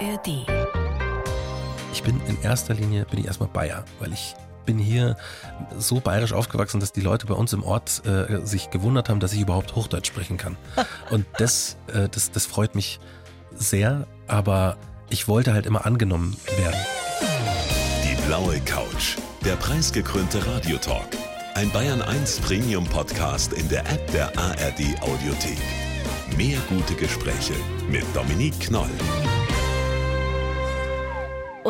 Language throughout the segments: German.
ARD. Ich bin in erster Linie bin ich erstmal Bayer, weil ich bin hier so bayerisch aufgewachsen, dass die Leute bei uns im Ort äh, sich gewundert haben, dass ich überhaupt Hochdeutsch sprechen kann. Und das, äh, das, das freut mich sehr, aber ich wollte halt immer angenommen werden. Die blaue Couch, der preisgekrönte Radiotalk. Ein Bayern 1 Premium Podcast in der App der ARD Audiothek. Mehr gute Gespräche mit Dominique Knoll.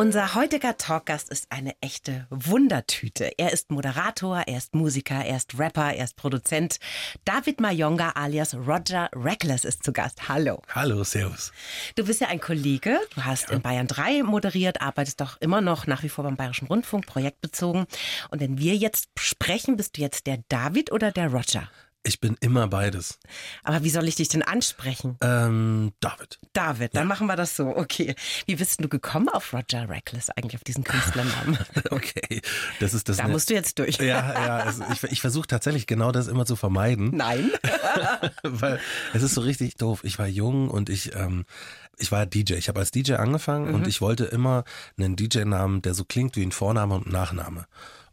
Unser heutiger Talkgast ist eine echte Wundertüte. Er ist Moderator, er ist Musiker, er ist Rapper, er ist Produzent. David Mayonga alias Roger Reckless ist zu Gast. Hallo. Hallo, Servus. Du bist ja ein Kollege, du hast ja. in Bayern 3 moderiert, arbeitest doch immer noch nach wie vor beim Bayerischen Rundfunk, projektbezogen. Und wenn wir jetzt sprechen, bist du jetzt der David oder der Roger? Ich bin immer beides. Aber wie soll ich dich denn ansprechen? Ähm, David. David, dann ja. machen wir das so. Okay. Wie bist du gekommen auf Roger Reckless, eigentlich auf diesen Künstlernamen? okay. Das ist das. Da eine, musst du jetzt durch. Ja, ja. Also ich, ich versuche tatsächlich genau das immer zu vermeiden. Nein. Weil es ist so richtig doof. Ich war jung und ich, ähm, ich war DJ. Ich habe als DJ angefangen mhm. und ich wollte immer einen DJ-Namen, der so klingt wie ein Vorname und ein Nachname.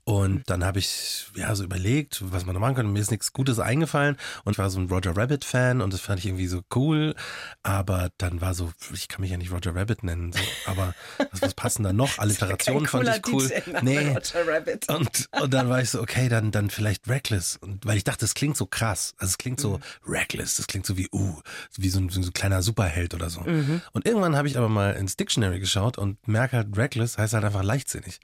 Und dann habe ich ja so überlegt, was man da machen könnte. Mir ist nichts Gutes eingefallen und ich war so ein Roger Rabbit Fan und das fand ich irgendwie so cool. Aber dann war so, ich kann mich ja nicht Roger Rabbit nennen, so, aber was, was passen da noch? Alliterationen fand ich cool. Nee. Roger Rabbit. Und, und dann war ich so, okay, dann, dann vielleicht Reckless. Und weil ich dachte, das klingt so krass. Also es klingt so mhm. Reckless, das klingt so wie, uh, wie so ein, so ein kleiner Superheld oder so. Mhm. Und irgendwann habe ich aber mal ins Dictionary geschaut und merke halt, Reckless heißt halt einfach leichtsinnig.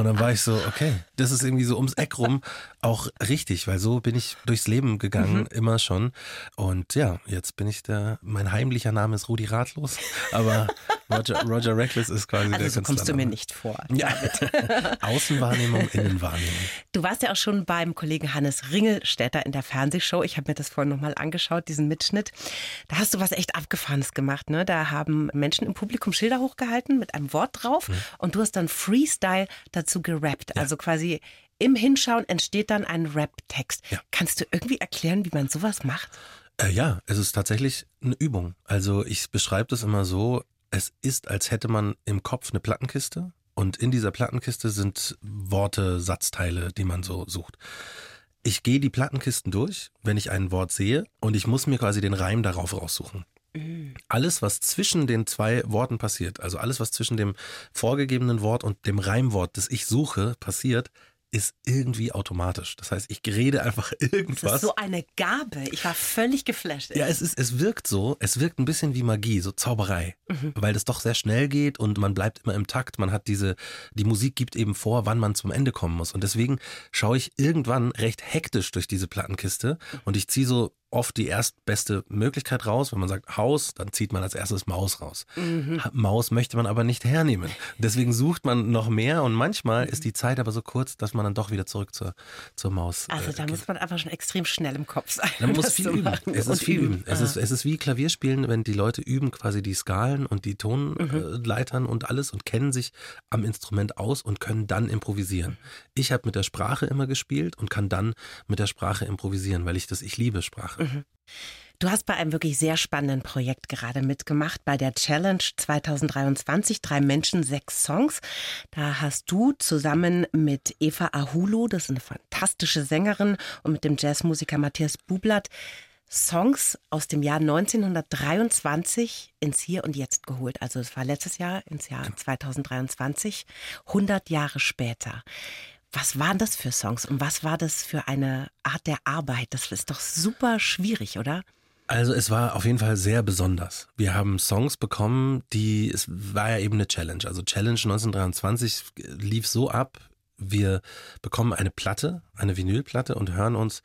Und dann war ich so, okay, das ist irgendwie so ums Eck rum auch richtig, weil so bin ich durchs Leben gegangen, mhm. immer schon. Und ja, jetzt bin ich der, mein heimlicher Name ist Rudi Ratlos, aber Roger, Roger Reckless ist quasi also der so kommst du mir nicht vor. Ja. Außenwahrnehmung, Innenwahrnehmung. Du warst ja auch schon beim Kollegen Hannes Ringelstädter in der Fernsehshow. Ich habe mir das vorhin nochmal angeschaut, diesen Mitschnitt. Da hast du was echt Abgefahrenes gemacht. Ne? Da haben Menschen im Publikum Schilder hochgehalten mit einem Wort drauf mhm. und du hast dann Freestyle dazu gerappt. Ja. Also quasi im Hinschauen entsteht dann ein Rap-Text. Ja. Kannst du irgendwie erklären, wie man sowas macht? Äh, ja, es ist tatsächlich eine Übung. Also ich beschreibe das immer so, es ist, als hätte man im Kopf eine Plattenkiste und in dieser Plattenkiste sind Worte, Satzteile, die man so sucht. Ich gehe die Plattenkisten durch, wenn ich ein Wort sehe und ich muss mir quasi den Reim darauf raussuchen. Alles, was zwischen den zwei Worten passiert, also alles, was zwischen dem vorgegebenen Wort und dem Reimwort, das ich suche, passiert, ist irgendwie automatisch. Das heißt, ich rede einfach irgendwas. Das ist so eine Gabe. Ich war völlig geflasht. Ja, es ist, es wirkt so, es wirkt ein bisschen wie Magie, so Zauberei, mhm. weil das doch sehr schnell geht und man bleibt immer im Takt. Man hat diese, die Musik gibt eben vor, wann man zum Ende kommen muss. Und deswegen schaue ich irgendwann recht hektisch durch diese Plattenkiste und ich ziehe so oft die erstbeste Möglichkeit raus. Wenn man sagt Haus, dann zieht man als erstes Maus raus. Mhm. Maus möchte man aber nicht hernehmen. Deswegen sucht man noch mehr und manchmal ist die Zeit aber so kurz, dass man dann doch wieder zurück zur, zur Maus. Äh, also da geht. muss man einfach schon extrem schnell im Kopf sein. Man muss viel üben. Es ist viel üben. üben. Es, ist, es ist wie Klavierspielen, wenn die Leute üben quasi die Skalen und die Tonleitern mhm. und alles und kennen sich am Instrument aus und können dann improvisieren. Ich habe mit der Sprache immer gespielt und kann dann mit der Sprache improvisieren, weil ich das, ich liebe Sprache. Mhm. Du hast bei einem wirklich sehr spannenden Projekt gerade mitgemacht, bei der Challenge 2023, drei Menschen, sechs Songs. Da hast du zusammen mit Eva Ahulo, das ist eine fantastische Sängerin, und mit dem Jazzmusiker Matthias Bublatt Songs aus dem Jahr 1923 ins Hier und Jetzt geholt. Also es war letztes Jahr ins Jahr 2023, 100 Jahre später. Was waren das für Songs und was war das für eine Art der Arbeit? Das ist doch super schwierig, oder? Also es war auf jeden Fall sehr besonders. Wir haben Songs bekommen, die, es war ja eben eine Challenge. Also Challenge 1923 lief so ab, wir bekommen eine Platte, eine Vinylplatte und hören uns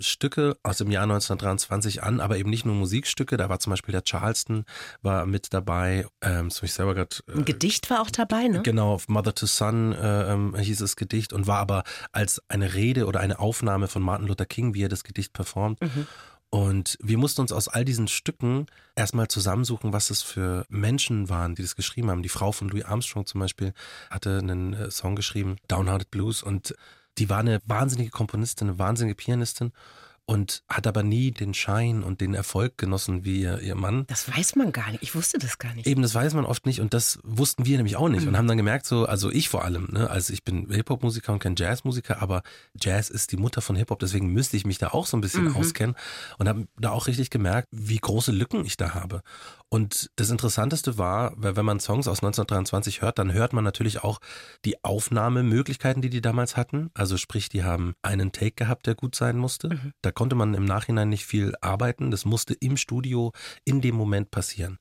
Stücke aus dem Jahr 1923 an, aber eben nicht nur Musikstücke. Da war zum Beispiel der Charleston war mit dabei. Ähm, so ich selber grad, äh, Ein Gedicht war auch dabei, ne? Genau, Mother to Son äh, ähm, hieß das Gedicht und war aber als eine Rede oder eine Aufnahme von Martin Luther King, wie er das Gedicht performt. Mhm. Und wir mussten uns aus all diesen Stücken erstmal zusammensuchen, was es für Menschen waren, die das geschrieben haben. Die Frau von Louis Armstrong zum Beispiel hatte einen äh, Song geschrieben, Downhearted Blues, und die war eine wahnsinnige Komponistin, eine wahnsinnige Pianistin. Und hat aber nie den Schein und den Erfolg genossen wie ihr, ihr Mann. Das weiß man gar nicht. Ich wusste das gar nicht. Eben, das weiß man oft nicht und das wussten wir nämlich auch nicht Mhm. und haben dann gemerkt, so, also ich vor allem, ne, also ich bin Hip-Hop-Musiker und kein Jazzmusiker, aber Jazz ist die Mutter von Hip-Hop, deswegen müsste ich mich da auch so ein bisschen Mhm. auskennen und habe da auch richtig gemerkt, wie große Lücken ich da habe. Und das Interessanteste war, weil wenn man Songs aus 1923 hört, dann hört man natürlich auch die Aufnahmemöglichkeiten, die die damals hatten. Also sprich, die haben einen Take gehabt, der gut sein musste. Mhm. Da konnte man im Nachhinein nicht viel arbeiten. Das musste im Studio in dem Moment passieren.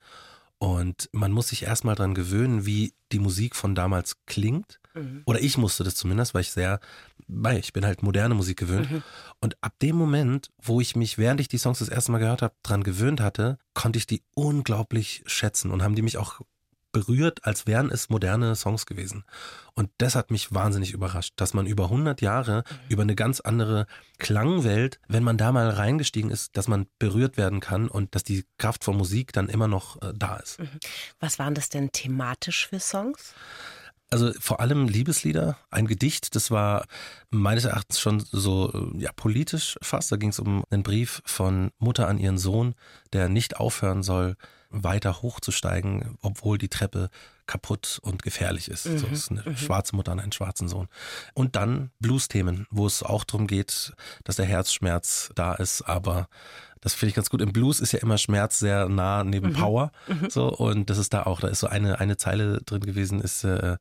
Und man muss sich erstmal dran gewöhnen, wie die Musik von damals klingt. Mhm. Oder ich musste das zumindest, weil ich sehr, weil ich bin halt moderne Musik gewöhnt. Mhm. Und ab dem Moment, wo ich mich, während ich die Songs das erste Mal gehört habe, dran gewöhnt hatte, konnte ich die unglaublich schätzen und haben die mich auch berührt, als wären es moderne Songs gewesen. Und das hat mich wahnsinnig überrascht, dass man über 100 Jahre über eine ganz andere Klangwelt, wenn man da mal reingestiegen ist, dass man berührt werden kann und dass die Kraft von Musik dann immer noch äh, da ist. Was waren das denn thematisch für Songs? Also vor allem Liebeslieder, ein Gedicht, das war meines Erachtens schon so äh, ja, politisch fast. Da ging es um einen Brief von Mutter an ihren Sohn, der nicht aufhören soll, weiter hochzusteigen, obwohl die Treppe kaputt und gefährlich ist. So ist eine schwarze Mutter an einen schwarzen Sohn. Und dann Blues-Themen, wo es auch darum geht, dass der Herzschmerz da ist, aber das finde ich ganz gut. Im Blues ist ja immer Schmerz sehr nah neben Power. So, und das ist da auch. Da ist so eine, eine Zeile drin gewesen, ist äh,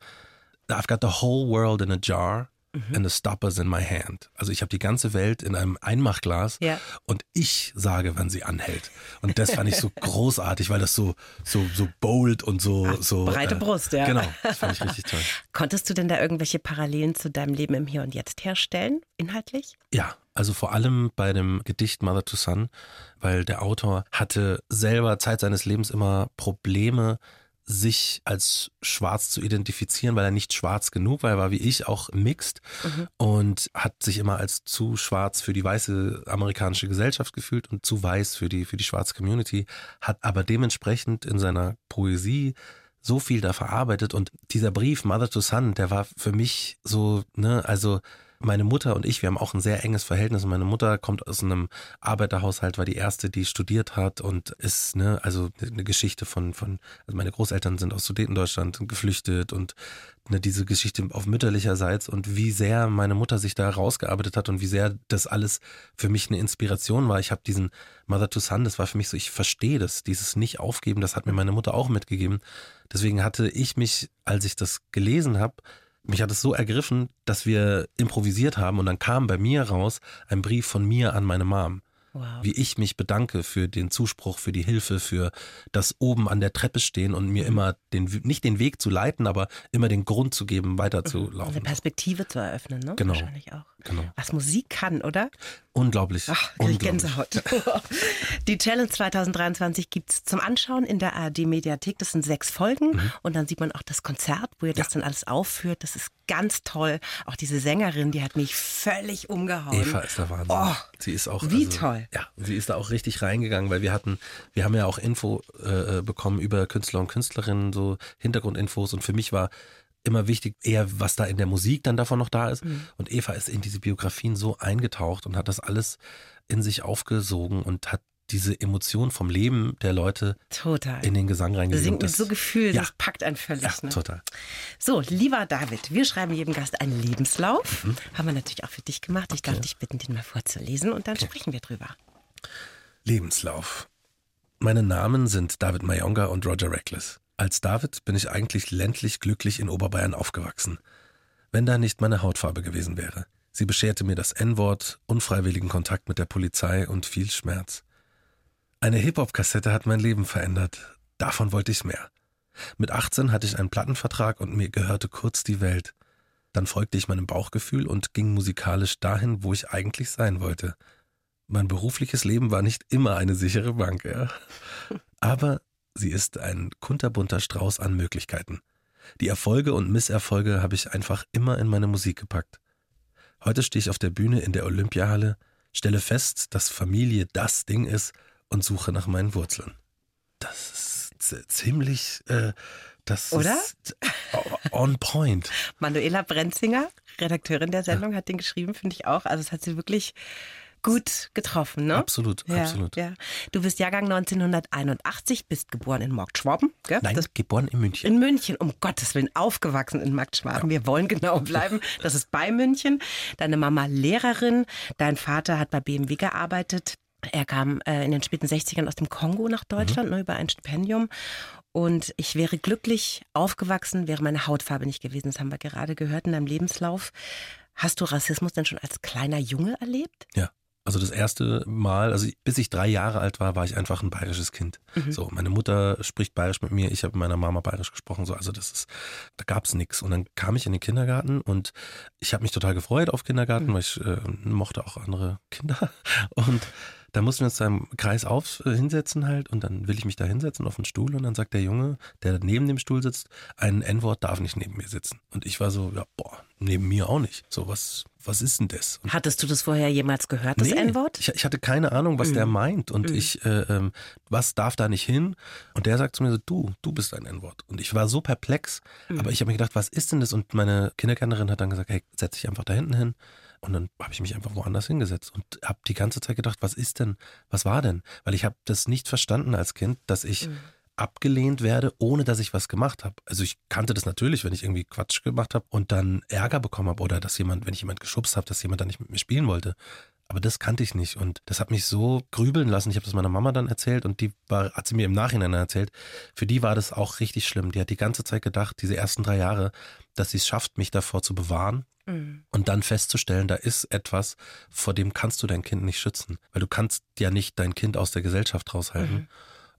I've got the whole world in a jar and the stoppers in my hand. Also ich habe die ganze Welt in einem Einmachglas Ja. und ich sage, wann sie anhält. Und das fand ich so großartig, weil das so so so bold und so so breite Brust, ja. Genau, das fand ich richtig toll. Konntest du denn da irgendwelche Parallelen zu deinem Leben im Hier und Jetzt herstellen, inhaltlich? Ja, also vor allem bei dem Gedicht Mother to Son, weil der Autor hatte selber Zeit seines Lebens immer Probleme, sich als schwarz zu identifizieren, weil er nicht schwarz genug war. Er war wie ich auch mixed und hat sich immer als zu schwarz für die weiße amerikanische Gesellschaft gefühlt und zu weiß für die, für die schwarze Community, hat aber dementsprechend in seiner Poesie so viel da verarbeitet und dieser Brief Mother to Son, der war für mich so, ne, also meine Mutter und ich, wir haben auch ein sehr enges Verhältnis. Meine Mutter kommt aus einem Arbeiterhaushalt, war die erste, die studiert hat und ist, ne, also eine Geschichte von, von, also meine Großeltern sind aus Sudetendeutschland geflüchtet und ne, diese Geschichte auf mütterlicherseits und wie sehr meine Mutter sich da rausgearbeitet hat und wie sehr das alles für mich eine Inspiration war. Ich habe diesen Mother to Son, das war für mich so, ich verstehe das, dieses nicht aufgeben, das hat mir meine Mutter auch mitgegeben. Deswegen hatte ich mich, als ich das gelesen habe, mich hat es so ergriffen, dass wir improvisiert haben und dann kam bei mir raus ein Brief von mir an meine Mom. Wow. Wie ich mich bedanke für den Zuspruch, für die Hilfe, für das oben an der Treppe stehen und mir immer den, nicht den Weg zu leiten, aber immer den Grund zu geben, Eine weiterzulaufen. Perspektive zu eröffnen, ne? Genau. Wahrscheinlich auch. Genau. Was Musik kann, oder? Unglaublich. Ach, unglaublich. Gänsehaut. Die Challenge 2023 gibt's zum Anschauen in der ARD-Mediathek. Das sind sechs Folgen Mhm. und dann sieht man auch das Konzert, wo ihr das dann alles aufführt. Das ist ganz toll. Auch diese Sängerin, die hat mich völlig umgehauen. Eva ist der Wahnsinn. Oh, sie ist auch wie also, toll. Ja, sie ist da auch richtig reingegangen, weil wir hatten, wir haben ja auch Info äh, bekommen über Künstler und Künstlerinnen, so Hintergrundinfos und für mich war immer wichtig, eher was da in der Musik dann davon noch da ist. Mhm. Und Eva ist in diese Biografien so eingetaucht und hat das alles in sich aufgesogen und hat diese Emotion vom Leben der Leute Total. in den Gesang mit Das- so Gefühl, ja, das packt einen völlig. ja, ne? total. So, lieber David, wir schreiben jedem Gast einen Lebenslauf. Mhm. Haben wir natürlich auch für dich gemacht. Ich darf dich bitten, den mal vorzulesen und dann sprechen wir drüber. Lebenslauf. Meine Namen sind David Mayonga und Roger Reckless. Als David bin ich eigentlich ländlich glücklich in Oberbayern aufgewachsen. Wenn da nicht meine Hautfarbe gewesen wäre. Sie bescherte mir das N-Wort, unfreiwilligen Kontakt mit der Polizei und viel Schmerz. Eine Hip-Hop-Kassette hat mein Leben verändert. Davon wollte ich mehr. Mit 18 hatte ich einen Plattenvertrag und mir gehörte kurz die Welt. Dann folgte ich meinem Bauchgefühl und ging musikalisch dahin, wo ich eigentlich sein wollte. Mein berufliches Leben war nicht immer eine sichere Bank, ja. Aber sie ist ein kunterbunter Strauß an Möglichkeiten. Die Erfolge und Misserfolge habe ich einfach immer in meine Musik gepackt. Heute stehe ich auf der Bühne in der Olympiahalle, stelle fest, dass Familie das Ding ist und suche nach meinen Wurzeln. Das ist ziemlich, äh, das Oder? ist on point. Manuela Brenzinger, Redakteurin der Sendung, hat den geschrieben, finde ich auch. Also es hat sie wirklich gut getroffen, ne? Absolut, ja, absolut. Ja. Du bist Jahrgang 1981, bist geboren in Marktschwaben. Gell? Nein, das geboren in München. in München, um Gottes Willen, aufgewachsen in Marktschwaben. Wir wollen genau bleiben. Das ist bei München. Deine Mama Lehrerin, dein Vater hat bei BMW gearbeitet. Er kam äh, in den späten 60ern aus dem Kongo nach Deutschland, mhm. ne, über ein Stipendium. Und ich wäre glücklich aufgewachsen, wäre meine Hautfarbe nicht gewesen. Das haben wir gerade gehört in deinem Lebenslauf. Hast du Rassismus denn schon als kleiner Junge erlebt? Ja. Also das erste Mal, also bis ich drei Jahre alt war, war ich einfach ein bayerisches Kind. Mhm. So, meine Mutter spricht bayerisch mit mir, ich habe mit meiner Mama bayerisch gesprochen. So, also das ist, da gab's nichts. Und dann kam ich in den Kindergarten und ich habe mich total gefreut auf Kindergarten, mhm. weil ich äh, mochte auch andere Kinder. Und da mussten wir uns da im Kreis auf äh, hinsetzen halt und dann will ich mich da hinsetzen auf den Stuhl und dann sagt der Junge, der neben dem Stuhl sitzt, ein N-Wort darf nicht neben mir sitzen. Und ich war so, ja, boah, neben mir auch nicht. So, was, was ist denn das? Und Hattest du das vorher jemals gehört, das Nee, N-Wort? Ich, ich hatte keine Ahnung, was Mhm. der meint und Mhm. ich, äh, ähm, was darf da nicht hin? Und der sagt zu mir so, du, du bist ein N-Wort. Und ich war so perplex, Mhm. aber ich habe mir gedacht, was ist denn das? Und meine Kindergärtnerin hat dann gesagt, hey, setz dich einfach da hinten hin. Und dann habe ich mich einfach woanders hingesetzt und habe die ganze Zeit gedacht, was ist denn, was war denn? Weil ich habe das nicht verstanden als Kind, dass ich Mhm. abgelehnt werde, ohne dass ich was gemacht habe. Also ich kannte das natürlich, wenn ich irgendwie Quatsch gemacht habe und dann Ärger bekommen habe oder dass jemand, wenn ich jemand geschubst habe, dass jemand dann nicht mit mir spielen wollte. Aber das kannte ich nicht und das hat mich so grübeln lassen. Ich habe das meiner Mama dann erzählt und die war, hat sie mir im Nachhinein erzählt. Für die war das auch richtig schlimm. Die hat die ganze Zeit gedacht, diese ersten drei Jahre, dass sie es schafft, mich davor zu bewahren Mhm. und dann festzustellen, da ist etwas, vor dem kannst du dein Kind nicht schützen, weil du kannst ja nicht dein Kind aus der Gesellschaft raushalten. Mhm.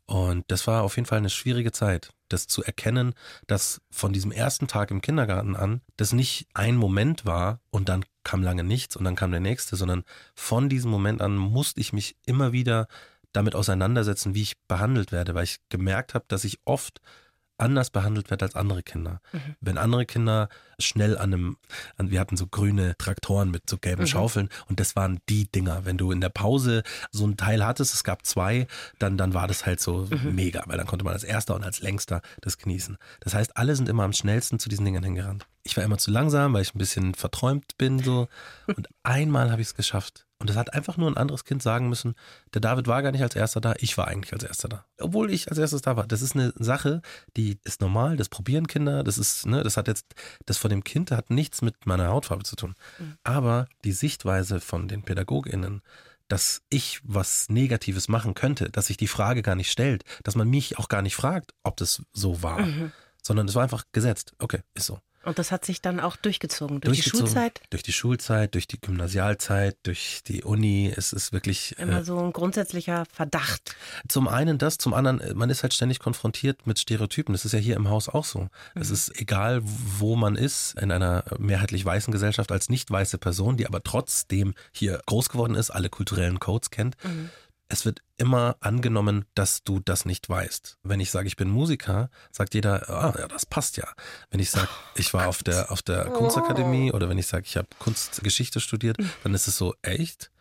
Und das war auf jeden Fall eine schwierige Zeit, das zu erkennen, dass von diesem ersten Tag im Kindergarten an das nicht ein Moment war und dann kam lange nichts und dann kam der nächste, sondern von diesem Moment an musste ich mich immer wieder damit auseinandersetzen, wie ich behandelt werde, weil ich gemerkt habe, dass ich oft anders behandelt werde als andere Kinder. Mhm. Wenn andere Kinder schnell an einem, an, wir hatten so grüne Traktoren mit so gelben Mhm. Schaufeln und das waren die Dinger. Wenn du in der Pause so ein Teil hattest, es gab zwei, dann, dann war das halt so Mhm. mega, weil dann konnte man als erster und als längster das genießen. Das heißt, alle sind immer am schnellsten zu diesen Dingern hingerannt. Ich war immer zu langsam, weil ich ein bisschen verträumt bin so und einmal habe ich es geschafft. Und das hat einfach nur ein anderes Kind sagen müssen, der David war gar nicht als erster da, ich war eigentlich als erster da. Obwohl ich als erstes da war. Das ist eine Sache, die ist normal, das probieren Kinder, das ist, ne, das hat jetzt, das von dem Kind hat nichts mit meiner Hautfarbe zu tun. Aber die Sichtweise von den PädagogInnen, dass ich was Negatives machen könnte, dass sich die Frage gar nicht stellt, dass man mich auch gar nicht fragt, ob das so war, Mhm. sondern es war einfach gesetzt. Okay, ist so. Und das hat sich dann auch durchgezogen durch die Durchgezogen. Schulzeit. Durch die Schulzeit, durch die Gymnasialzeit, durch die Uni. Es ist wirklich. Immer Äh, so ein grundsätzlicher Verdacht. zum einen das, zum anderen, äh, man ist halt ständig konfrontiert mit Stereotypen. Das ist ja hier im Haus auch so. Mhm. Es ist egal, wo man ist, in einer mehrheitlich weißen Gesellschaft als nicht weiße Person, die aber trotzdem hier groß geworden ist, alle kulturellen Codes kennt. Mhm. Es wird immer angenommen, dass du das nicht weißt. Wenn ich sage, ich bin Musiker, sagt jeder, ah, ja, das passt ja. Wenn ich sage, ich war auf der, auf der Kunstakademie oder wenn ich sage, ich habe Kunstgeschichte studiert, dann ist es so, echt?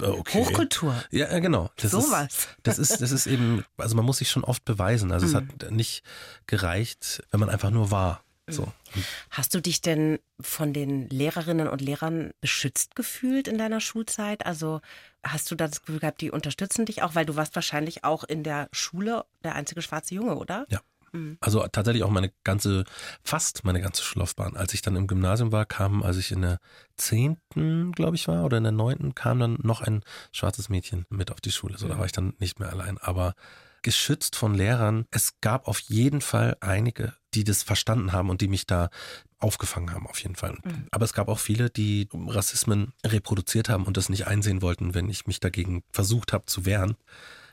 Okay. Hochkultur. Ja, äh, genau. Das Sowas. Ist, das ist, das ist eben, also man muss sich schon oft beweisen. Also es Mhm. hat nicht gereicht, wenn man einfach nur war. So. Und Hast du dich denn von den Lehrerinnen und Lehrern beschützt gefühlt in deiner Schulzeit? Also hast du da das Gefühl gehabt, die unterstützen dich auch, weil du warst wahrscheinlich auch in der Schule der einzige schwarze Junge, oder? Ja. Also tatsächlich auch meine ganze, fast meine ganze Schullaufbahn. Als ich dann im Gymnasium war, kam, als ich in der zehnten, glaube ich, war, oder in der neunten, kam dann noch ein schwarzes Mädchen mit auf die Schule. So, da war ich dann nicht mehr allein. Aber geschützt von Lehrern, es gab auf jeden Fall einige, die das verstanden haben und die mich da aufgefangen haben, auf jeden Fall. Aber es gab auch viele, die Rassismen reproduziert haben und das nicht einsehen wollten, wenn ich mich dagegen versucht habe zu wehren.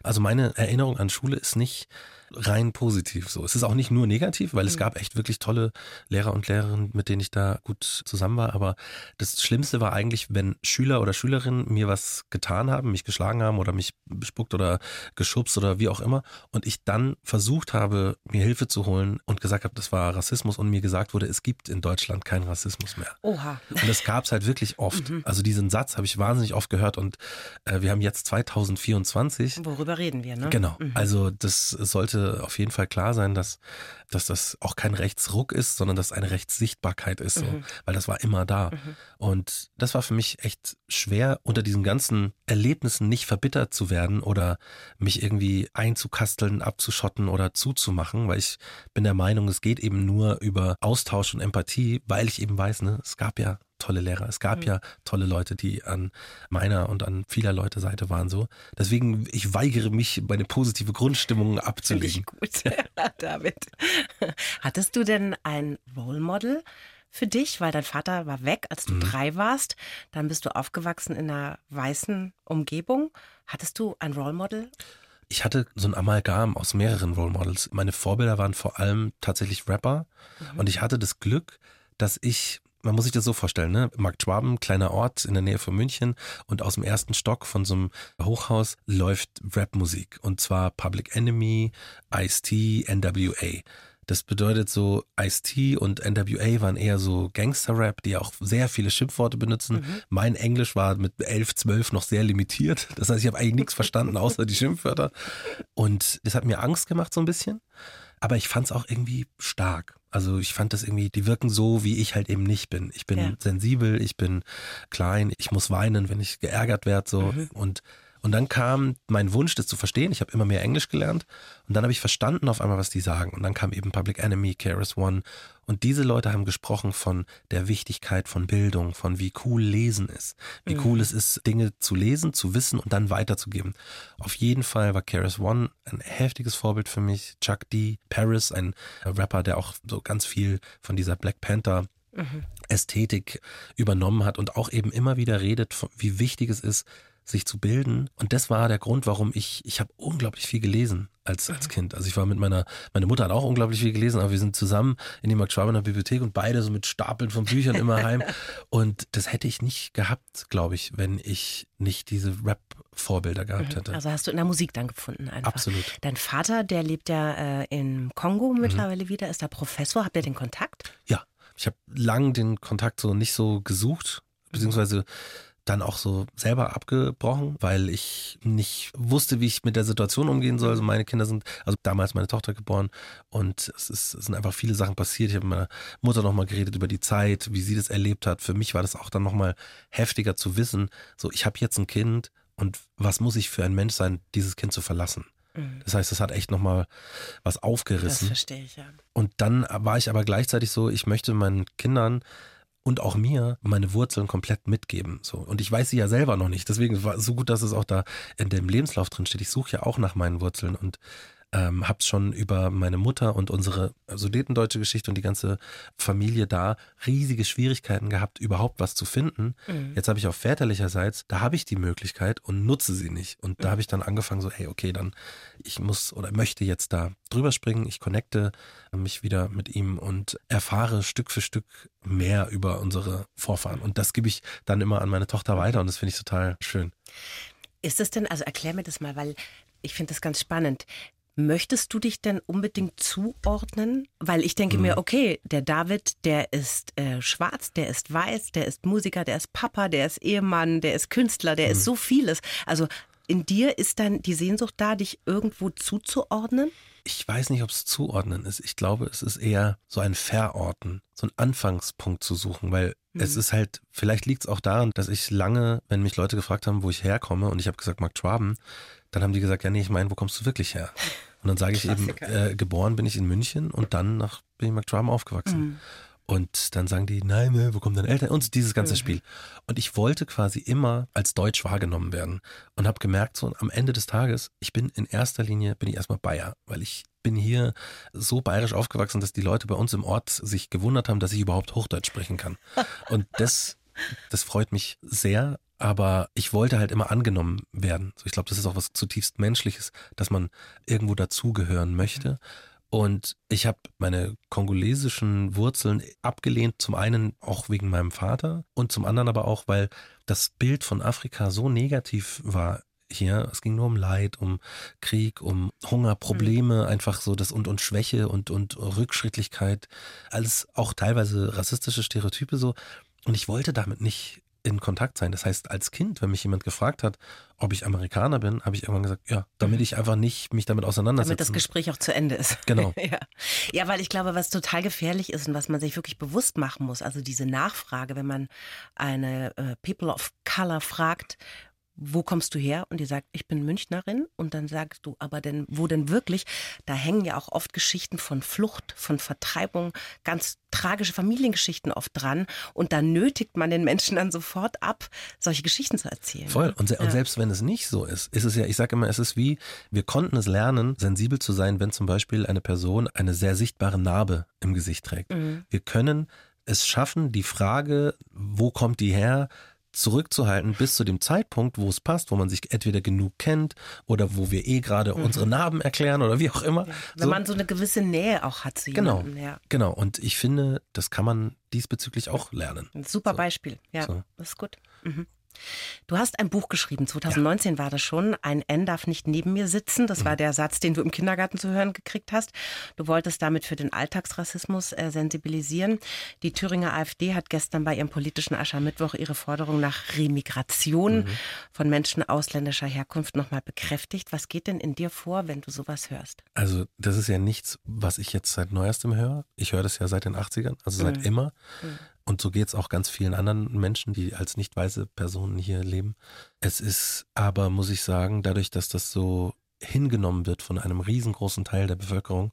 Also meine Erinnerung an Schule ist nicht rein positiv so. Es ist auch nicht nur negativ, weil es gab echt wirklich tolle Lehrer und Lehrerinnen, mit denen ich da gut zusammen war. Aber das Schlimmste war eigentlich, wenn Schüler oder Schülerinnen mir was getan haben, mich geschlagen haben oder mich bespuckt oder geschubst oder wie auch immer und ich dann versucht habe, mir Hilfe zu holen und gesagt habe, das war Rassismus und mir gesagt wurde, es gibt in Deutschland keinen Rassismus mehr. Oha. Und das gab es halt wirklich oft. Mhm. Also diesen Satz habe ich wahnsinnig oft gehört und äh, wir haben jetzt 2024. Worüber reden wir, ne? Genau. Mhm. Also das sollte auf jeden Fall klar sein, dass, dass das auch kein Rechtsruck ist, sondern dass eine Rechtssichtbarkeit ist, so, mhm. weil das war immer da. Mhm. Und das war für mich echt schwer, unter diesen ganzen Erlebnissen nicht verbittert zu werden oder mich irgendwie einzukasteln, abzuschotten oder zuzumachen, weil ich bin der Meinung, es geht eben nur über Austausch und Empathie, weil ich eben weiß, ne, es gab ja tolle Lehrer. Es gab mhm. ja tolle Leute, die an meiner und an vieler Leute Seite waren so. Deswegen, ich weigere mich, meine positive Grundstimmung abzulegen. Gut, David. Hattest du denn ein Role Model? für dich, weil dein Vater war weg, als du mhm. drei warst. Dann bist du aufgewachsen in einer weißen Umgebung. Hattest du ein Role Model? Ich hatte so ein Amalgam aus mehreren Role Models. Meine Vorbilder waren vor allem tatsächlich Rapper. Mhm. Und ich hatte das Glück, dass ich man muss sich das so vorstellen, ne? Markt Schwaben, kleiner Ort in der Nähe von München und aus dem ersten Stock von so einem Hochhaus läuft Rapmusik und zwar Public Enemy, Ice-T, NWA. Das bedeutet so, Ice-T und NWA waren eher so Gangster-Rap, die auch sehr viele Schimpfworte benutzen. Mhm. Mein Englisch war mit 11, 12 noch sehr limitiert. Das heißt, ich habe eigentlich nichts verstanden, außer die Schimpfwörter. Und das hat mir Angst gemacht so ein bisschen. Aber ich fand es auch irgendwie stark. Also ich fand das irgendwie, die wirken so, wie ich halt eben nicht bin. Ich bin ja. sensibel, ich bin klein, ich muss weinen, wenn ich geärgert werde so mhm. und und dann kam mein Wunsch, das zu verstehen. Ich habe immer mehr Englisch gelernt. Und dann habe ich verstanden auf einmal, was die sagen. Und dann kam eben Public Enemy, KRS One. Und diese Leute haben gesprochen von der Wichtigkeit von Bildung, von wie cool Lesen ist. Wie mhm. cool es ist, Dinge zu lesen, zu wissen und dann weiterzugeben. Auf jeden Fall war KRS One ein heftiges Vorbild für mich. Chuck D. Paris, ein Rapper, der auch so ganz viel von dieser Black Panther mhm. Ästhetik übernommen hat und auch eben immer wieder redet, wie wichtig es ist, sich zu bilden. Und das war der Grund, warum ich, ich habe unglaublich viel gelesen als, als mhm. Kind. Also ich war mit meiner, meine Mutter hat auch unglaublich viel gelesen, aber wir sind zusammen in die Max Schwabener Bibliothek und beide so mit Stapeln von Büchern immer heim. Und das hätte ich nicht gehabt, glaube ich, wenn ich nicht diese Rap-Vorbilder gehabt mhm. hätte. Also hast du in der Musik dann gefunden einfach. Absolut. Dein Vater, der lebt ja äh, in Kongo mhm. mittlerweile mhm. wieder, ist da Professor. Habt ihr den Kontakt? Ja, ich habe lang den Kontakt so nicht so gesucht, beziehungsweise dann auch so selber abgebrochen, weil ich nicht wusste, wie ich mit der Situation umgehen soll. Also meine Kinder sind, also damals meine Tochter geboren und es, ist, es sind einfach viele Sachen passiert. Ich habe mit meiner Mutter nochmal geredet über die Zeit, wie sie das erlebt hat. Für mich war das auch dann nochmal heftiger zu wissen, so ich habe jetzt ein Kind und was muss ich für ein Mensch sein, dieses Kind zu verlassen. Mhm. Das heißt, das hat echt nochmal was aufgerissen. Das verstehe ich, ja. Und dann war ich aber gleichzeitig so, ich möchte meinen Kindern und auch mir meine Wurzeln komplett mitgeben. So. Und ich weiß sie ja selber noch nicht. Deswegen war es so gut, dass es auch da in dem Lebenslauf drin steht. Ich suche ja auch nach meinen Wurzeln und ähm, habe schon über meine Mutter und unsere sudetendeutsche Geschichte und die ganze Familie da riesige Schwierigkeiten gehabt, überhaupt was zu finden. Mhm. Jetzt habe ich auf väterlicherseits, da habe ich die Möglichkeit und nutze sie nicht. Und da mhm. habe ich dann angefangen so, hey, okay, dann ich muss oder möchte jetzt da drüber springen. Ich connecte mich wieder mit ihm und erfahre Stück für Stück mehr über unsere Vorfahren. Und das gebe ich dann immer an meine Tochter weiter und das finde ich total schön. Ist es denn, also erklär mir das mal, weil ich finde das ganz spannend. Möchtest du dich denn unbedingt zuordnen? Weil ich denke mhm. mir, okay, der David, der ist äh, schwarz, der ist weiß, der ist Musiker, der ist Papa, der ist Ehemann, der ist Künstler, der mhm. ist so vieles. Also in dir ist dann die Sehnsucht da, dich irgendwo zuzuordnen? Ich weiß nicht, ob es zuordnen ist. Ich glaube, es ist eher so ein Verorten, so ein Anfangspunkt zu suchen, weil mhm. es ist halt, vielleicht liegt es auch daran, dass ich lange, wenn mich Leute gefragt haben, wo ich herkomme und ich habe gesagt, Mark Schwaben, dann haben die gesagt, ja nee, ich meine, wo kommst du wirklich her? Und dann sage ich eben, äh, geboren bin ich in München und dann nach, bin ich in McDrum aufgewachsen. Mhm. Und dann sagen die, nein, ne, wo kommen deine Eltern? Und dieses ganze mhm. Spiel. Und ich wollte quasi immer als Deutsch wahrgenommen werden. Und habe gemerkt, so am Ende des Tages, ich bin in erster Linie, bin ich erstmal Bayer, weil ich bin hier so bayerisch aufgewachsen, dass die Leute bei uns im Ort sich gewundert haben, dass ich überhaupt Hochdeutsch sprechen kann. Und das, das freut mich sehr aber ich wollte halt immer angenommen werden. ich glaube, das ist auch was zutiefst Menschliches, dass man irgendwo dazugehören möchte. Und ich habe meine kongolesischen Wurzeln abgelehnt, zum einen auch wegen meinem Vater und zum anderen aber auch, weil das Bild von Afrika so negativ war hier. Es ging nur um Leid, um Krieg, um Hunger, Probleme, mhm. einfach so das und und Schwäche und und Rückschrittlichkeit, alles auch teilweise rassistische Stereotype so. Und ich wollte damit nicht in Kontakt sein. Das heißt, als Kind, wenn mich jemand gefragt hat, ob ich Amerikaner bin, habe ich irgendwann gesagt, ja, damit mhm. ich einfach nicht mich damit auseinandersetze. Damit das Gespräch auch zu Ende ist. Genau. ja. ja, weil ich glaube, was total gefährlich ist und was man sich wirklich bewusst machen muss, also diese Nachfrage, wenn man eine äh, People of Color fragt, wo kommst du her? Und die sagt, ich bin Münchnerin. Und dann sagst du, aber denn, wo denn wirklich? Da hängen ja auch oft Geschichten von Flucht, von Vertreibung, ganz tragische Familiengeschichten oft dran. Und da nötigt man den Menschen dann sofort ab, solche Geschichten zu erzählen. Voll. Und, se ja. und selbst wenn es nicht so ist, ist es ja, ich sage immer, es ist wie, wir konnten es lernen, sensibel zu sein, wenn zum Beispiel eine Person eine sehr sichtbare Narbe im Gesicht trägt. Mhm. Wir können es schaffen, die Frage, wo kommt die her, zurückzuhalten bis zu dem Zeitpunkt, wo es passt, wo man sich entweder genug kennt oder wo wir eh gerade mhm. unsere Narben erklären oder wie auch immer. Ja. Wenn so. man so eine gewisse Nähe auch hat zu genau. jemandem. Genau, ja. genau. Und ich finde, das kann man diesbezüglich auch lernen. Ein super so. Beispiel. Ja, so. das ist gut. Mhm. Du hast ein Buch geschrieben, 2019 ja. war das schon. Ein N darf nicht neben mir sitzen. Das mhm. war der Satz, den du im Kindergarten zu hören gekriegt hast. Du wolltest damit für den Alltagsrassismus äh, sensibilisieren. Die Thüringer AfD hat gestern bei ihrem politischen Aschermittwoch ihre Forderung nach Remigration mhm. von Menschen ausländischer Herkunft nochmal bekräftigt. Was geht denn in dir vor, wenn du sowas hörst? Also, das ist ja nichts, was ich jetzt seit neuestem höre. Ich höre das ja seit den 80ern, also seit mhm. immer. Mhm. Und so geht es auch ganz vielen anderen Menschen, die als nicht weiße Personen hier leben. Es ist aber, muss ich sagen, dadurch, dass das so hingenommen wird von einem riesengroßen Teil der Bevölkerung,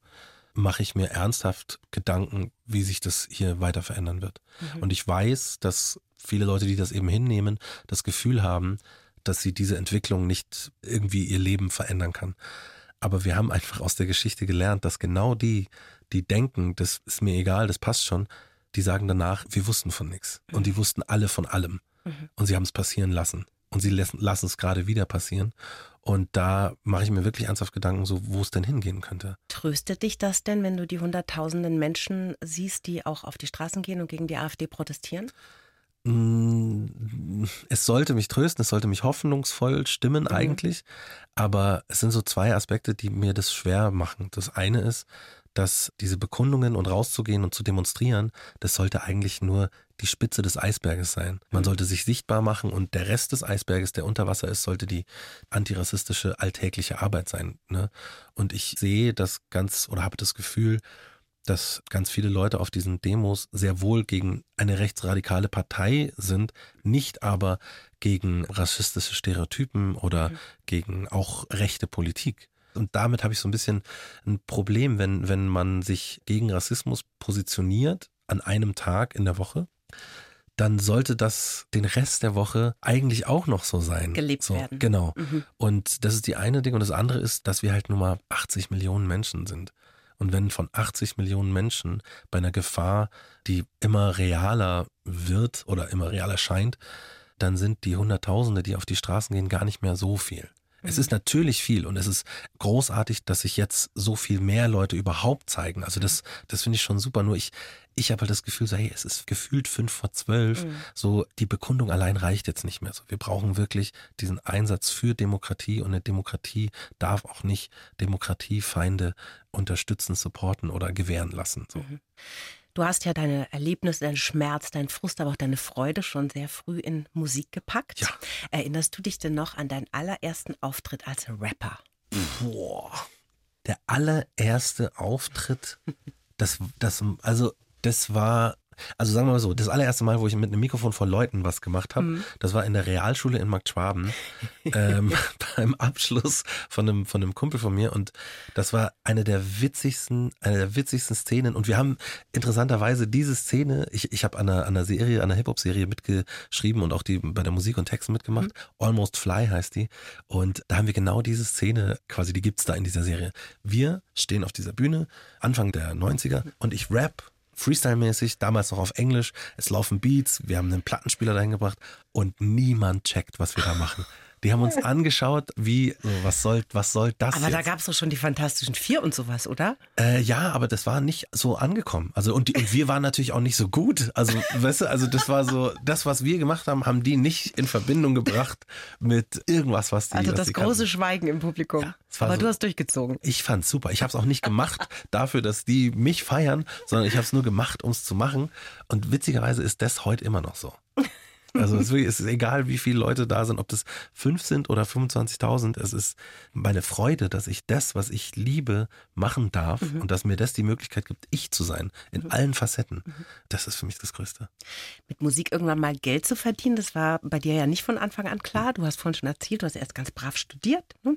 mache ich mir ernsthaft Gedanken, wie sich das hier weiter verändern wird. Mhm. Und ich weiß, dass viele Leute, die das eben hinnehmen, das Gefühl haben, dass sie diese Entwicklung nicht irgendwie ihr Leben verändern kann. Aber wir haben einfach aus der Geschichte gelernt, dass genau die, die denken, das ist mir egal, das passt schon, die sagen danach, wir wussten von nichts. Und mhm. die wussten alle von allem. Mhm. Und sie haben es passieren lassen. Und sie lassen, lassen es gerade wieder passieren. Und da mache ich mir wirklich ernsthaft Gedanken, so wo es denn hingehen könnte. Tröstet dich das denn, wenn du die hunderttausenden Menschen siehst, die auch auf die Straßen gehen und gegen die AfD protestieren? Mm, es sollte mich trösten, es sollte mich hoffnungsvoll stimmen mhm. eigentlich, aber es sind so zwei Aspekte, die mir das schwer machen. Das eine ist, dass diese Bekundungen und rauszugehen und zu demonstrieren, das sollte eigentlich nur die Spitze des Eisberges sein. Man mhm. sollte sich sichtbar machen und der Rest des Eisberges, der unter Wasser ist, sollte die antirassistische alltägliche Arbeit sein. Ne? Und ich sehe das ganz oder habe das Gefühl, dass ganz viele Leute auf diesen Demos sehr wohl gegen eine rechtsradikale Partei sind, nicht aber gegen rassistische Stereotypen oder mhm. gegen auch rechte Politik. Und damit habe ich so ein bisschen ein Problem, wenn, wenn man sich gegen Rassismus positioniert an einem Tag in der Woche dann sollte das den Rest der Woche eigentlich auch noch so sein. Gelebt so, werden. Genau. Mhm. Und das ist die eine Ding. Und das andere ist, dass wir halt nur mal 80 Millionen Menschen sind. Und wenn von 80 Millionen Menschen bei einer Gefahr, die immer realer wird oder immer realer scheint, dann sind die Hunderttausende, die auf die Straßen gehen, gar nicht mehr so viel. Es ist natürlich viel und es ist großartig, dass sich jetzt so viel mehr Leute überhaupt zeigen. Also das, das finde ich schon super. Nur ich, ich habe halt das Gefühl, so, hey, es ist gefühlt fünf vor zwölf. Mhm. So, die Bekundung allein reicht jetzt nicht mehr. So, wir brauchen wirklich diesen Einsatz für Demokratie und eine Demokratie darf auch nicht Demokratiefeinde unterstützen, supporten oder gewähren lassen. So. Mhm. Du hast ja deine Erlebnisse, deinen Schmerz, deinen Frust, aber auch deine Freude schon sehr früh in Musik gepackt. Ja. Erinnerst du dich denn noch an deinen allerersten Auftritt als Rapper? Boah. Der allererste Auftritt, das, das, also, das war also sagen wir mal so, das allererste Mal, wo ich mit einem Mikrofon vor Leuten was gemacht habe, mhm. das war in der Realschule in Markt Schwaben ähm, beim Abschluss von einem, von einem Kumpel von mir und das war eine der witzigsten, eine der witzigsten Szenen und wir haben interessanterweise diese Szene, ich, ich habe an einer, an einer Serie, an einer Hip-Hop-Serie mitgeschrieben und auch die bei der Musik und Texten mitgemacht, mhm. Almost Fly heißt die und da haben wir genau diese Szene, quasi die gibt's da in dieser Serie. Wir stehen auf dieser Bühne, Anfang der 90er und ich rap Freestyle-mäßig, damals noch auf Englisch. Es laufen Beats, wir haben einen Plattenspieler dahin gebracht und niemand checkt, was wir da machen. Die haben uns angeschaut, wie, was soll, was soll das? Aber jetzt? da gab es doch schon die Fantastischen Vier und sowas, oder? Äh, ja, aber das war nicht so angekommen. Also und, die, und wir waren natürlich auch nicht so gut. Also, weißt du, also das war so, das, was wir gemacht haben, haben die nicht in Verbindung gebracht mit irgendwas, was die. Also das die große kannten. Schweigen im Publikum. Ja, aber so, du hast durchgezogen. Ich fand's super. Ich habe es auch nicht gemacht dafür, dass die mich feiern, sondern ich habe es nur gemacht, um es zu machen. Und witzigerweise ist das heute immer noch so. Also es ist egal, wie viele Leute da sind, ob das fünf sind oder 25.000. Es ist meine Freude, dass ich das, was ich liebe, machen darf mhm. und dass mir das die Möglichkeit gibt, ich zu sein in mhm. allen Facetten. Mhm. Das ist für mich das Größte. Mit Musik irgendwann mal Geld zu verdienen, das war bei dir ja nicht von Anfang an klar. Du hast vorhin schon erzählt, du hast erst ganz brav studiert. Ne?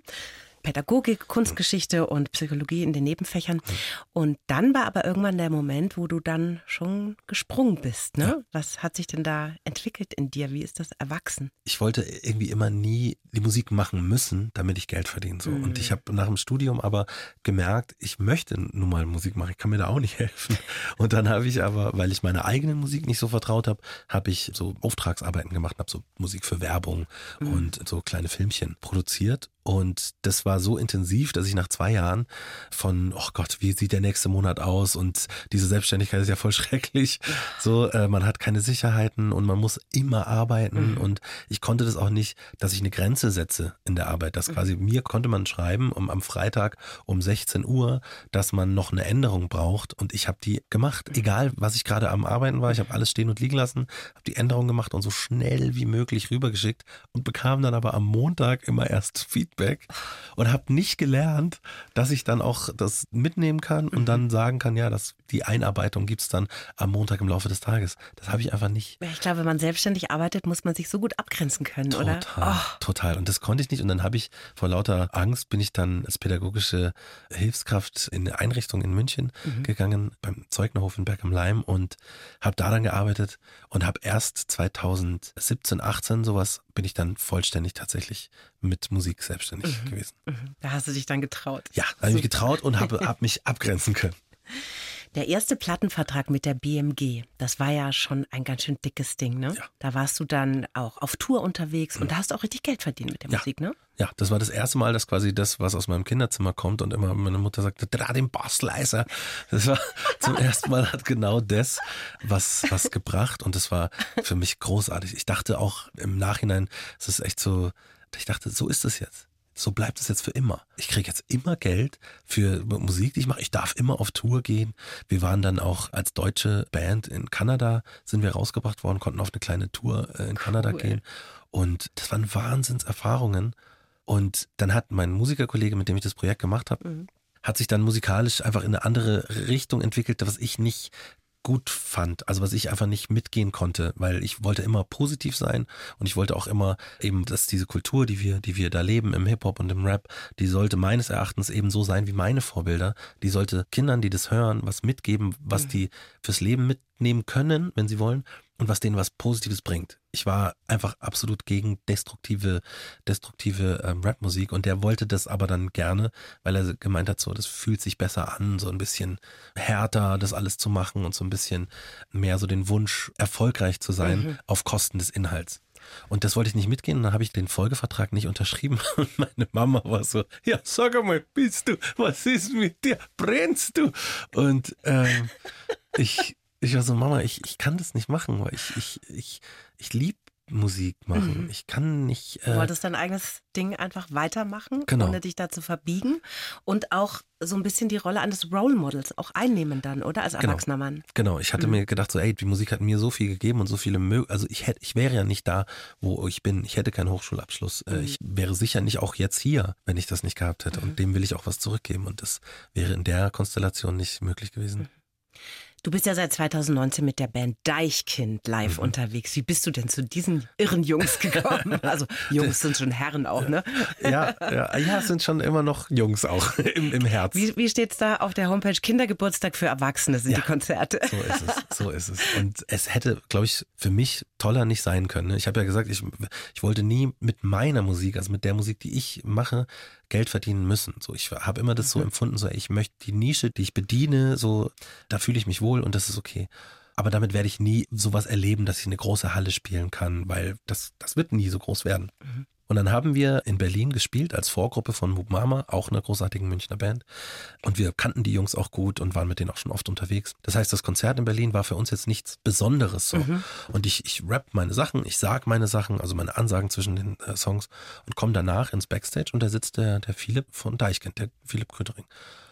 Pädagogik, Kunstgeschichte und Psychologie in den Nebenfächern. Und dann war aber irgendwann der Moment, wo du dann schon gesprungen bist. Ne? Ja. Was hat sich denn da entwickelt in dir? Wie ist das erwachsen? Ich wollte irgendwie immer nie die Musik machen müssen, damit ich Geld verdiene. So. Mhm. Und ich habe nach dem Studium aber gemerkt, ich möchte nun mal Musik machen. Ich kann mir da auch nicht helfen. Und dann habe ich aber, weil ich meine eigene Musik nicht so vertraut habe, habe ich so Auftragsarbeiten gemacht, habe so Musik für Werbung mhm. und so kleine Filmchen produziert und das war so intensiv, dass ich nach zwei Jahren von, oh Gott, wie sieht der nächste Monat aus? Und diese Selbstständigkeit ist ja voll schrecklich. So, äh, man hat keine Sicherheiten und man muss immer arbeiten. Mhm. Und ich konnte das auch nicht, dass ich eine Grenze setze in der Arbeit. Dass mhm. quasi mir konnte man schreiben um, am Freitag um 16 Uhr, dass man noch eine Änderung braucht. Und ich habe die gemacht. Mhm. Egal, was ich gerade am Arbeiten war. Ich habe alles stehen und liegen lassen, habe die Änderung gemacht und so schnell wie möglich rübergeschickt und bekam dann aber am Montag immer erst Feedback Feedback und habe nicht gelernt, dass ich dann auch das mitnehmen kann und dann mhm. sagen kann, ja, dass die Einarbeitung gibt es dann am Montag im Laufe des Tages. Das habe ich einfach nicht. Ich glaube, wenn man selbstständig arbeitet, muss man sich so gut abgrenzen können, total, oder? Oh. Total. Und das konnte ich nicht. Und dann habe ich vor lauter Angst bin ich dann als pädagogische Hilfskraft in eine Einrichtung in München mhm. gegangen, beim Zeugnerhof in Berg am Leim und habe da dann gearbeitet und habe erst 2017, 18 sowas bin ich dann vollständig tatsächlich mit Musik selbstständig mhm. gewesen. Mhm. Da hast du dich dann getraut. Ja, da habe ich mich getraut und habe hab mich abgrenzen können. Der erste Plattenvertrag mit der BMG, das war ja schon ein ganz schön dickes Ding, ne? Ja. Da warst du dann auch auf Tour unterwegs mhm. und da hast du auch richtig Geld verdient mit der ja. Musik, ne? Ja, das war das erste Mal, dass quasi das, was aus meinem Kinderzimmer kommt und immer meine Mutter sagte, dreh den Bass leiser. Das war zum ersten Mal hat genau das was, was gebracht und das war für mich großartig. Ich dachte auch im Nachhinein, es ist echt so, ich dachte, so ist es jetzt so bleibt es jetzt für immer. Ich kriege jetzt immer Geld für Musik, die ich mache. Ich darf immer auf Tour gehen. Wir waren dann auch als deutsche Band in Kanada, sind wir rausgebracht worden, konnten auf eine kleine Tour äh, in Kanada cool. gehen. Und das waren Wahnsinnserfahrungen. Und dann hat mein Musikerkollege, mit dem ich das Projekt gemacht habe, mhm. hat sich dann musikalisch einfach in eine andere Richtung entwickelt, was ich nicht gut fand, also was ich einfach nicht mitgehen konnte, weil ich wollte immer positiv sein und ich wollte auch immer eben, dass diese Kultur, die wir, die wir da leben im Hip-Hop und im Rap, die sollte meines Erachtens eben so sein wie meine Vorbilder. Die sollte Kindern, die das hören, was mitgeben, was mhm. die fürs Leben mitnehmen können, wenn sie wollen und was denen was Positives bringt. Ich war einfach absolut gegen destruktive, destruktive ähm, Rapmusik und der wollte das aber dann gerne, weil er gemeint hat, so, das fühlt sich besser an, so ein bisschen härter das alles zu machen und so ein bisschen mehr so den Wunsch, erfolgreich zu sein mhm. auf Kosten des Inhalts. Und das wollte ich nicht mitgehen und dann habe ich den Folgevertrag nicht unterschrieben. Und meine Mama war so, ja, sag einmal, bist du, was ist mit dir? Brennst du? Und ähm, ich, ich war so, Mama, ich, ich kann das nicht machen, weil ich, ich, ich, ich liebe Musik machen. Mhm. Ich kann nicht. Äh, du wolltest dein eigenes Ding einfach weitermachen, genau. ohne dich da zu verbiegen und auch so ein bisschen die Rolle eines Role Models auch einnehmen dann, oder? Als genau. erwachsener Mann. Genau, ich hatte mhm. mir gedacht, so, ey, die Musik hat mir so viel gegeben und so viele Mö also ich hätte, ich wäre ja nicht da, wo ich bin. Ich hätte keinen Hochschulabschluss. Äh, mhm. Ich wäre sicher nicht auch jetzt hier, wenn ich das nicht gehabt hätte. Und mhm. dem will ich auch was zurückgeben. Und das wäre in der Konstellation nicht möglich gewesen. Du bist ja seit 2019 mit der Band Deichkind live mhm. unterwegs. Wie bist du denn zu diesen irren Jungs gekommen? Also Jungs sind schon Herren auch, ne? Ja, ja, ja, es sind schon immer noch Jungs auch im, im Herz. Wie, wie steht es da auf der Homepage? Kindergeburtstag für Erwachsene sind ja, die Konzerte. So ist es, so ist es. Und es hätte, glaube ich, für mich toller nicht sein können. Ne? Ich habe ja gesagt, ich, ich wollte nie mit meiner Musik, also mit der Musik, die ich mache, Geld verdienen müssen. So, ich habe immer das so mhm. empfunden, so ich möchte die Nische, die ich bediene, so da fühle ich mich wohl und das ist okay. Aber damit werde ich nie sowas erleben, dass ich eine große Halle spielen kann, weil das, das wird nie so groß werden. Mhm. Und dann haben wir in Berlin gespielt als Vorgruppe von Moop Mama, auch einer großartigen Münchner Band. Und wir kannten die Jungs auch gut und waren mit denen auch schon oft unterwegs. Das heißt, das Konzert in Berlin war für uns jetzt nichts Besonderes so. Mhm. Und ich, ich rap meine Sachen, ich sag meine Sachen, also meine Ansagen zwischen den äh, Songs und komme danach ins Backstage und da sitzt der, der Philipp von Deichkind, der Philipp Krötering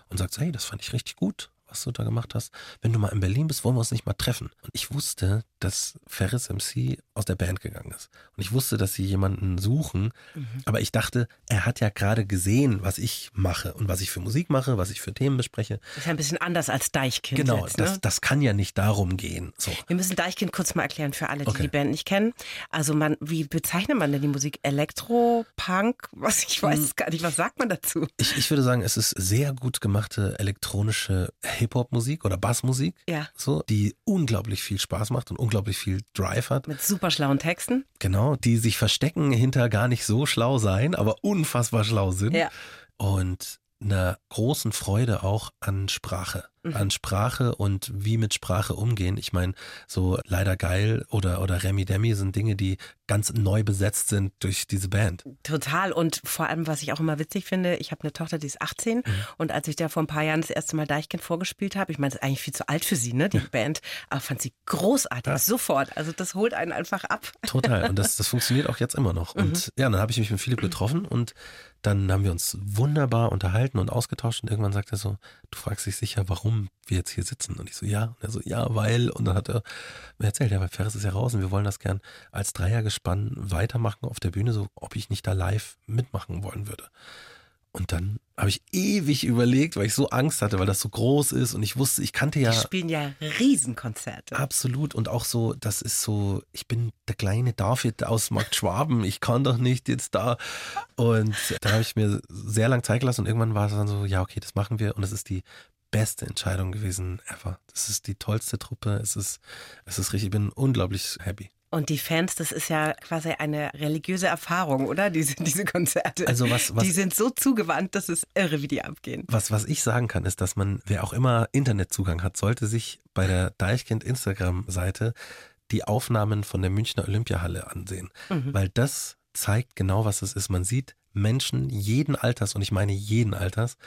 und sagt, hey, das fand ich richtig gut was du da gemacht hast. Wenn du mal in Berlin bist, wollen wir uns nicht mal treffen. Und ich wusste, dass Ferris MC aus der Band gegangen ist. Und ich wusste, dass sie jemanden suchen, mhm. aber ich dachte, er hat ja gerade gesehen, was ich mache und was ich für Musik mache, was ich für Themen bespreche. Das ist ja ein bisschen anders als Deichkind. Genau, jetzt, ne? das, das kann ja nicht darum gehen. So. Wir müssen Deichkind kurz mal erklären für alle, die okay. die Band nicht kennen. Also man, wie bezeichnet man denn die Musik? Elektro, Punk? Was ich weiß hm. gar nicht. Was sagt man dazu? Ich, ich würde sagen, es ist sehr gut gemachte elektronische Hip-Hop-Musik oder Bassmusik. Ja. So, die unglaublich viel Spaß macht und unglaublich viel Drive hat. Mit super schlauen Texten. Genau, die sich verstecken hinter gar nicht so schlau sein, aber unfassbar schlau sind. Ja. Und einer großen Freude auch an Sprache. An Sprache und wie mit Sprache umgehen. Ich meine, so leider geil oder, oder Remi Demi sind Dinge, die ganz neu besetzt sind durch diese Band. Total. Und vor allem, was ich auch immer witzig finde, ich habe eine Tochter, die ist 18 mhm. und als ich da vor ein paar Jahren das erste Mal Deichkind vorgespielt habe, ich meine, das ist eigentlich viel zu alt für sie, ne, die Band, aber fand sie großartig, ja. sofort. Also das holt einen einfach ab. Total. Und das, das funktioniert auch jetzt immer noch. Und mhm. ja, dann habe ich mich mit Philipp getroffen und dann haben wir uns wunderbar unterhalten und ausgetauscht und irgendwann sagt er so, du fragst dich sicher, warum wir jetzt hier sitzen. Und ich so, ja. Und er so, ja, weil. Und dann hat er mir erzählt, ja, weil Ferris ist ja raus und wir wollen das gern als Dreiergespann weitermachen auf der Bühne, so ob ich nicht da live mitmachen wollen würde. Und dann habe ich ewig überlegt, weil ich so Angst hatte, weil das so groß ist und ich wusste, ich kannte ja. Die spielen ja Riesenkonzerte. Absolut. Und auch so, das ist so, ich bin der kleine David aus Markt Schwaben, ich kann doch nicht jetzt da. Und da habe ich mir sehr lang Zeit gelassen und irgendwann war es dann so, ja, okay, das machen wir. Und es ist die beste Entscheidung gewesen ever. Das ist die tollste Truppe. Es ist, es ist richtig, ich bin unglaublich happy. Und die Fans, das ist ja quasi eine religiöse Erfahrung, oder? Diese, diese Konzerte. Also was, was, die sind so zugewandt, dass es irre, wie die abgehen. Was, was ich sagen kann, ist, dass man, wer auch immer Internetzugang hat, sollte sich bei der Deichkind Instagram-Seite die Aufnahmen von der Münchner Olympiahalle ansehen. Mhm. Weil das zeigt genau, was es ist. Man sieht Menschen jeden Alters, und ich meine jeden Alters,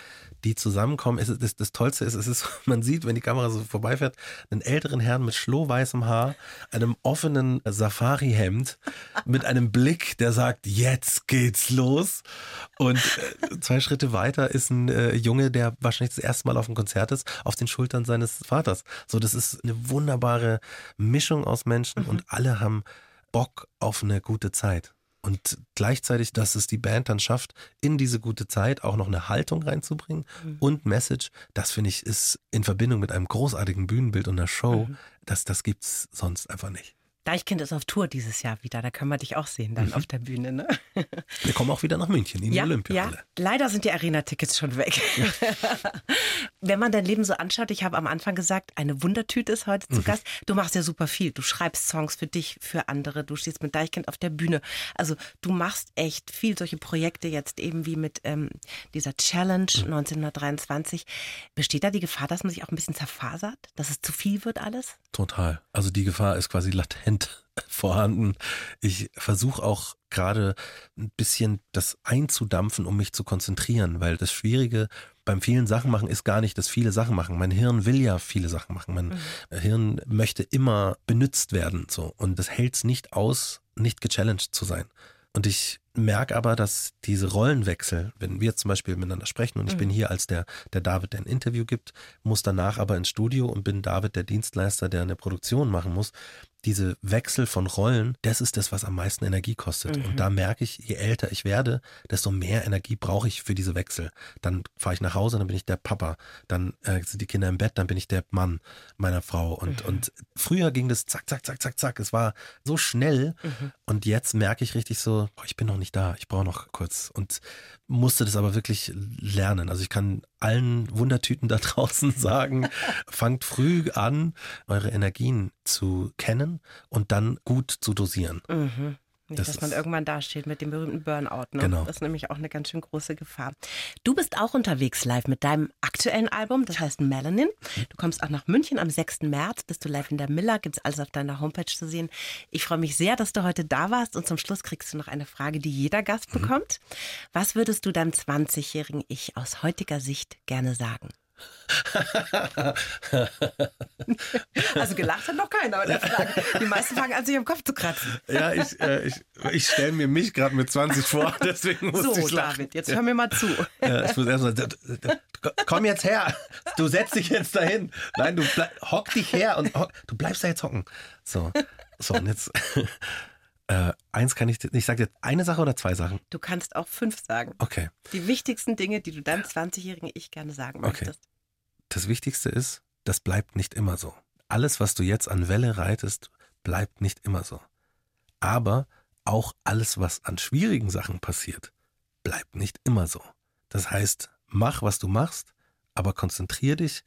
die zusammenkommen. Es ist, das, das Tollste ist, es ist, man sieht, wenn die Kamera so vorbeifährt, einen älteren Herrn mit schlohweißem Haar, einem offenen Safari-Hemd, mit einem Blick, der sagt, jetzt geht's los. Und äh, zwei Schritte weiter ist ein äh, Junge, der wahrscheinlich das erste Mal auf dem Konzert ist, auf den Schultern seines Vaters. So, das ist eine wunderbare Mischung aus Menschen mhm. und alle haben Bock auf eine gute Zeit. Und gleichzeitig, dass es die Band dann schafft, in diese gute Zeit auch noch eine Haltung reinzubringen mhm. und Message, das finde ich, ist in Verbindung mit einem großartigen Bühnenbild und einer Show, mhm. das, das gibt's sonst einfach nicht. Deichkind ist auf Tour dieses Jahr wieder. Da können wir dich auch sehen dann mhm. auf der Bühne. Ne? Wir kommen auch wieder nach München in die ja, Olympiahalle. Ja, leider sind die Arena-Tickets schon weg. Ja. Wenn man dein Leben so anschaut, ich habe am Anfang gesagt, eine Wundertüte ist heute zu mhm. Gast. Du machst ja super viel. Du schreibst Songs für dich, für andere. Du stehst mit Deichkind auf der Bühne. Also du machst echt viel solche Projekte jetzt eben wie mit ähm, dieser Challenge mhm. 1923. Besteht da die Gefahr, dass man sich auch ein bisschen zerfasert? Dass es zu viel wird alles? Total. Also die Gefahr ist quasi latent Prozent vorhanden. Ich versuche auch gerade ein bisschen das einzudampfen, um mich zu konzentrieren, weil das Schwierige beim vielen Sachen machen ist gar nicht das viele Sachen machen. Mein Hirn will ja viele Sachen machen. Mein mhm. Hirn möchte immer benutzt werden, so. Und das hält es nicht aus, nicht gechallenged zu sein. Und ich merke aber, dass diese Rollenwechsel, wenn wir zum Beispiel miteinander sprechen und ich mhm. bin hier als der, der David, der ein Interview gibt, muss danach aber ins Studio und bin David, der Dienstleister, der eine Produktion machen muss, diese Wechsel von Rollen, das ist das, was am meisten Energie kostet. Mhm. Und da merke ich, je älter ich werde, desto mehr Energie brauche ich für diese Wechsel. Dann fahre ich nach Hause, dann bin ich der Papa. Dann äh, sind die Kinder im Bett, dann bin ich der Mann meiner Frau. Und, mhm. und früher ging das zack, zack, zack, zack, zack. Es war so schnell. Mhm. Und jetzt merke ich richtig so, boah, ich bin noch nicht da. Ich brauche noch kurz. Und musste das aber wirklich lernen. Also ich kann allen Wundertüten da draußen sagen, fangt früh an, eure Energien zu kennen und dann gut zu dosieren. Mhm. Nicht, das dass man irgendwann dasteht mit dem berühmten Burnout. Ne? Genau. Das ist nämlich auch eine ganz schön große Gefahr. Du bist auch unterwegs live mit deinem aktuellen Album, das heißt Melanin. Du kommst auch nach München am 6. März, bist du live in der Miller, gibt es alles auf deiner Homepage zu sehen. Ich freue mich sehr, dass du heute da warst und zum Schluss kriegst du noch eine Frage, die jeder Gast mhm. bekommt. Was würdest du deinem 20-jährigen Ich aus heutiger Sicht gerne sagen? Also gelacht hat noch keiner, die meisten fangen an, sich am Kopf zu kratzen. Ja, ich, äh, ich, ich stelle mir mich gerade mit 20 vor, deswegen muss So, ich lachen. David, jetzt hör mir mal zu. Ja, ich muss erst mal, komm jetzt her, du setz dich jetzt dahin. Nein, du hock dich her und hock, du bleibst da jetzt hocken. So, so und jetzt, äh, eins kann ich, dir- ich sag dir eine Sache oder zwei Sachen? Du kannst auch fünf sagen. Okay, Die wichtigsten Dinge, die du deinem 20-jährigen Ich gerne sagen Okay. möchtest. das Wichtigste ist, das bleibt nicht immer so. Alles, was du jetzt an Welle reitest, bleibt nicht immer so. Aber auch alles, was an schwierigen Sachen passiert, bleibt nicht immer so. Das heißt, mach, was du machst, aber konzentrier dich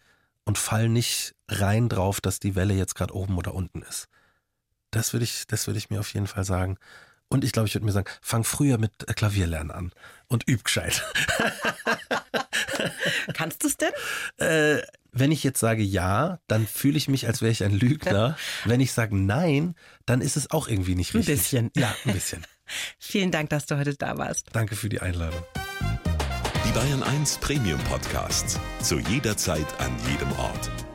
und fall nicht rein drauf, dass die Welle jetzt gerade oben oder unten ist. Das würde ich, das würde ich mir auf jeden Fall sagen. Und ich glaube, ich würde mir sagen, fang früher mit äh, Klavierlernen an und üb gescheit. Kannst du es denn? Äh, wenn ich jetzt sage ja, dann fühle ich mich, als wäre ich ein Lügner. Wenn ich sage nein, dann ist es auch irgendwie nicht Ein richtig. bisschen. Ja, ein bisschen. Vielen Dank, dass du heute da warst. Danke für die Einladung. Die Bayern 1 Premium Podcasts. Zu jeder Zeit, an jedem Ort.